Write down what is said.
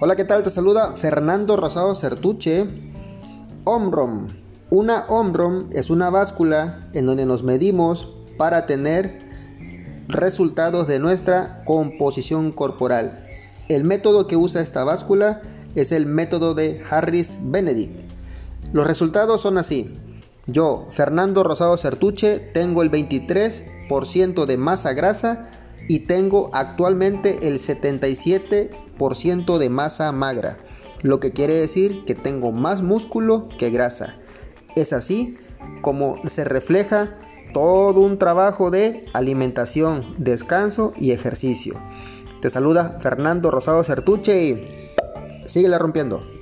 Hola, ¿qué tal? Te saluda Fernando Rosado Certuche. Omrom. Una Omrom es una báscula en donde nos medimos para tener resultados de nuestra composición corporal. El método que usa esta báscula es el método de Harris Benedict. Los resultados son así. Yo, Fernando Rosado Certuche, tengo el 23% de masa grasa y tengo actualmente el 77% de masa magra, lo que quiere decir que tengo más músculo que grasa. Es así como se refleja todo un trabajo de alimentación, descanso y ejercicio. Te saluda Fernando Rosado Certuche y síguela rompiendo.